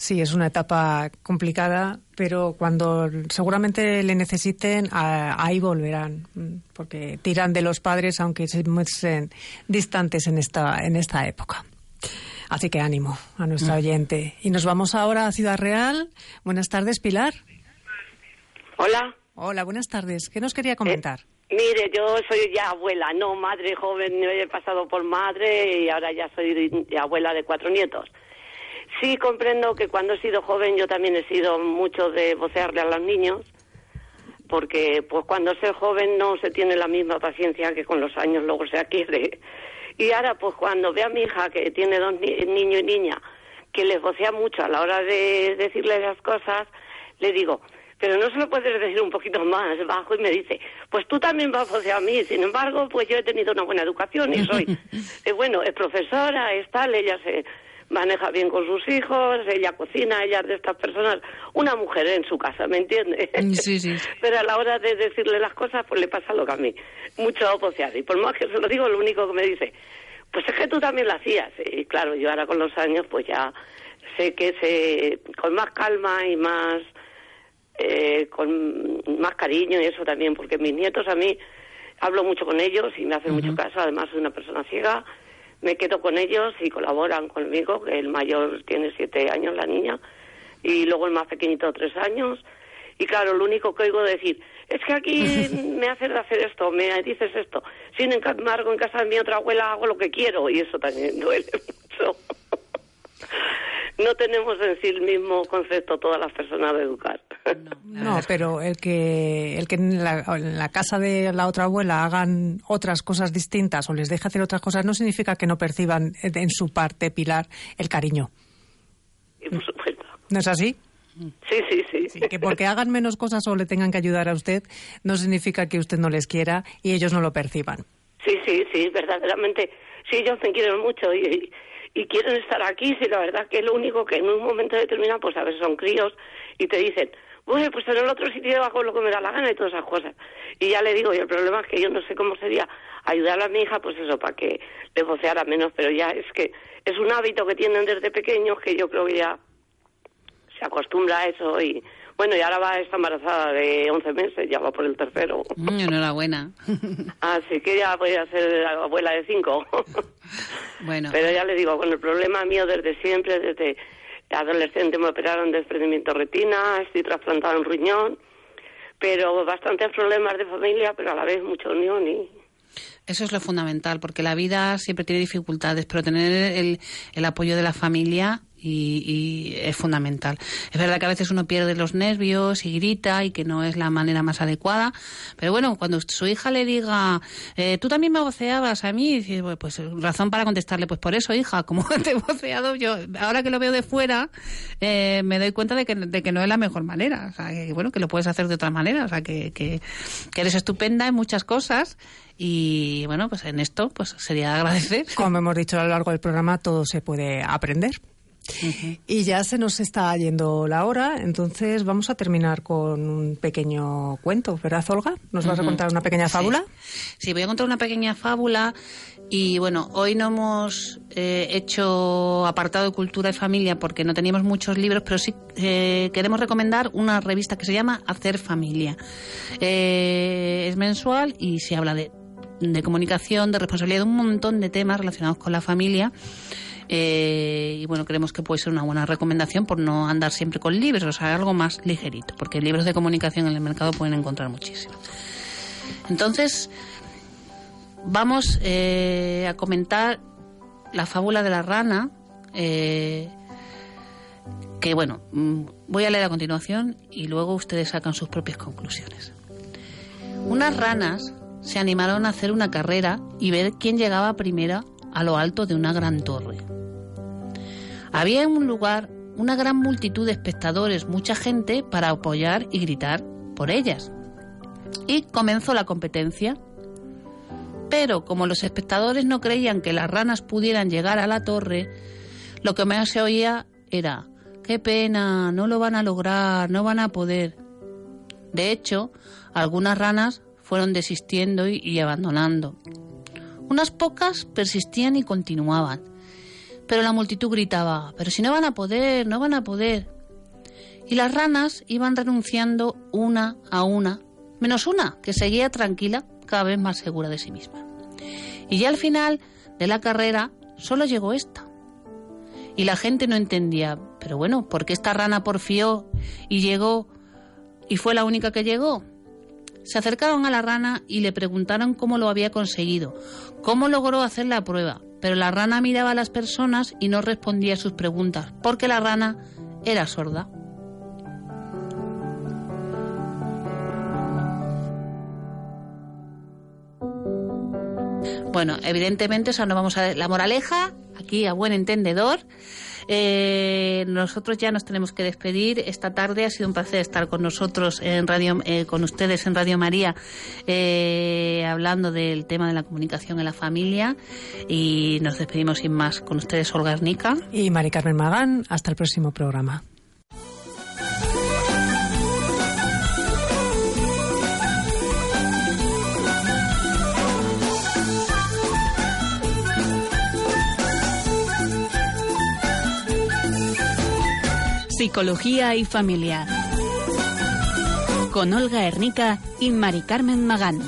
Sí, es una etapa complicada, pero cuando seguramente le necesiten, ahí volverán, porque tiran de los padres aunque se muestren distantes en esta, en esta época. Así que ánimo a nuestra mm. oyente. Y nos vamos ahora a Ciudad Real. Buenas tardes, Pilar. Hola. Hola, buenas tardes. ¿Qué nos quería comentar? Eh, mire, yo soy ya abuela, no madre joven, he pasado por madre y ahora ya soy abuela de cuatro nietos. Sí, comprendo que cuando he sido joven yo también he sido mucho de vocearle a los niños, porque pues cuando se es joven no se tiene la misma paciencia que con los años luego se adquiere. Y ahora pues cuando ve a mi hija que tiene dos ni niño y niña, que les vocea mucho a la hora de decirle las cosas, le digo, pero no se lo puedes decir un poquito más bajo y me dice, pues tú también vas a vocear a mí, sin embargo, pues yo he tenido una buena educación y soy, [LAUGHS] eh, bueno, es profesora, es tal, ella se maneja bien con sus hijos, ella cocina, ella es de estas personas, una mujer en su casa, ¿me entiendes? Sí, sí. [LAUGHS] Pero a la hora de decirle las cosas, pues le pasa lo que a mí, mucho oposear. Y por más que se lo digo, lo único que me dice, pues es que tú también lo hacías. Y claro, yo ahora con los años, pues ya sé que se, con más calma y más, eh, con más cariño y eso también, porque mis nietos a mí hablo mucho con ellos y me hacen mucho caso, además soy una persona ciega me quedo con ellos y colaboran conmigo, el mayor tiene siete años, la niña, y luego el más pequeñito tres años. Y claro, lo único que oigo decir, es que aquí [LAUGHS] me haces hacer esto, me dices esto. Sin embargo, en casa de mi otra abuela hago lo que quiero y eso también duele [LAUGHS] mucho. No tenemos en sí el mismo concepto todas las personas de educar. No, pero el que, el que en la, casa de la otra abuela hagan otras cosas distintas o les deje hacer otras cosas no significa que no perciban en su parte, Pilar, el cariño. por supuesto. ¿No es así? Sí, sí, sí, sí. Que porque hagan menos cosas o le tengan que ayudar a usted no significa que usted no les quiera y ellos no lo perciban. Sí, sí, sí, verdaderamente. Sí, ellos me quieren mucho y, y quieren estar aquí, si la verdad que es lo único que en un momento determinado, pues a veces son críos y te dicen, bueno, pues en el otro sitio hago lo que me da la gana y todas esas cosas. Y ya le digo, y el problema es que yo no sé cómo sería ayudar a mi hija, pues eso, para que le voceara menos, pero ya es que es un hábito que tienen desde pequeños que yo creo que ya se acostumbra a eso y bueno, y ahora va, está embarazada de 11 meses, ya va por el tercero. Mm, enhorabuena. [LAUGHS] Así que ya voy a ser abuela de cinco. [LAUGHS] bueno. Pero ya le digo, con el problema mío desde siempre, desde adolescente me operaron de desprendimiento retina, estoy trasplantado en riñón, pero bastantes problemas de familia, pero a la vez mucha unión y eso es lo fundamental, porque la vida siempre tiene dificultades, pero tener el, el apoyo de la familia y, es fundamental. Es verdad que a veces uno pierde los nervios y grita y que no es la manera más adecuada, pero bueno, cuando su hija le diga, eh, tú también me voceabas a mí, pues razón para contestarle, pues por eso, hija, como [LAUGHS] te he voceado yo, ahora que lo veo de fuera, eh, me doy cuenta de que, de que no es la mejor manera, o sea, que bueno, que lo puedes hacer de otra manera, o sea, que, que, que eres estupenda en muchas cosas y bueno, pues en esto pues sería agradecer. Como hemos dicho a lo largo del programa, todo se puede aprender. Y ya se nos está yendo la hora, entonces vamos a terminar con un pequeño cuento, ¿verdad, Olga? ¿Nos vas a contar una pequeña fábula? Sí. voy a contar una pequeña fábula. Y bueno, hoy no hemos eh, hecho apartado de cultura y familia porque no teníamos muchos libros, pero sí eh, queremos recomendar una revista que se llama Hacer Familia. Eh, es mensual y se habla de, de comunicación, de responsabilidad, de un montón de temas relacionados con la familia. Eh, y bueno, creemos que puede ser una buena recomendación por no andar siempre con libros, o sea, algo más ligerito, porque libros de comunicación en el mercado pueden encontrar muchísimo. Entonces, vamos eh, a comentar la fábula de la rana, eh, que bueno, mm, voy a leer a continuación y luego ustedes sacan sus propias conclusiones. Unas ranas se animaron a hacer una carrera y ver quién llegaba primera a lo alto de una gran torre. Había en un lugar una gran multitud de espectadores, mucha gente para apoyar y gritar por ellas. Y comenzó la competencia. Pero como los espectadores no creían que las ranas pudieran llegar a la torre, lo que más se oía era, qué pena, no lo van a lograr, no van a poder. De hecho, algunas ranas fueron desistiendo y, abandonando. Unas pocas persistían y continuaban pero la multitud gritaba, pero si no van a poder, no van a poder. Y las ranas iban renunciando una a una, menos una, que seguía tranquila, cada vez más segura de sí misma. Y ya al final de la carrera solo llegó esta. Y la gente no entendía, pero bueno, ¿por qué esta rana porfió y llegó y fue la única que llegó? Se acercaron a la rana y le preguntaron cómo lo había conseguido, cómo logró hacer la prueba, pero la rana miraba a las personas y no respondía a sus preguntas, porque la rana era sorda. Bueno, evidentemente, o no vamos a la moraleja, aquí a buen entendedor, eh, nosotros ya nos tenemos que despedir. Esta tarde ha sido un placer estar con nosotros en radio, eh, con ustedes en Radio María, eh, hablando del tema de la comunicación en la familia. Y nos despedimos sin más con ustedes, Olga Arnica. Y Mari Carmen Magán. Hasta el próximo programa. Psicología y Familia. Con Olga Hernica y Mari Carmen Magán.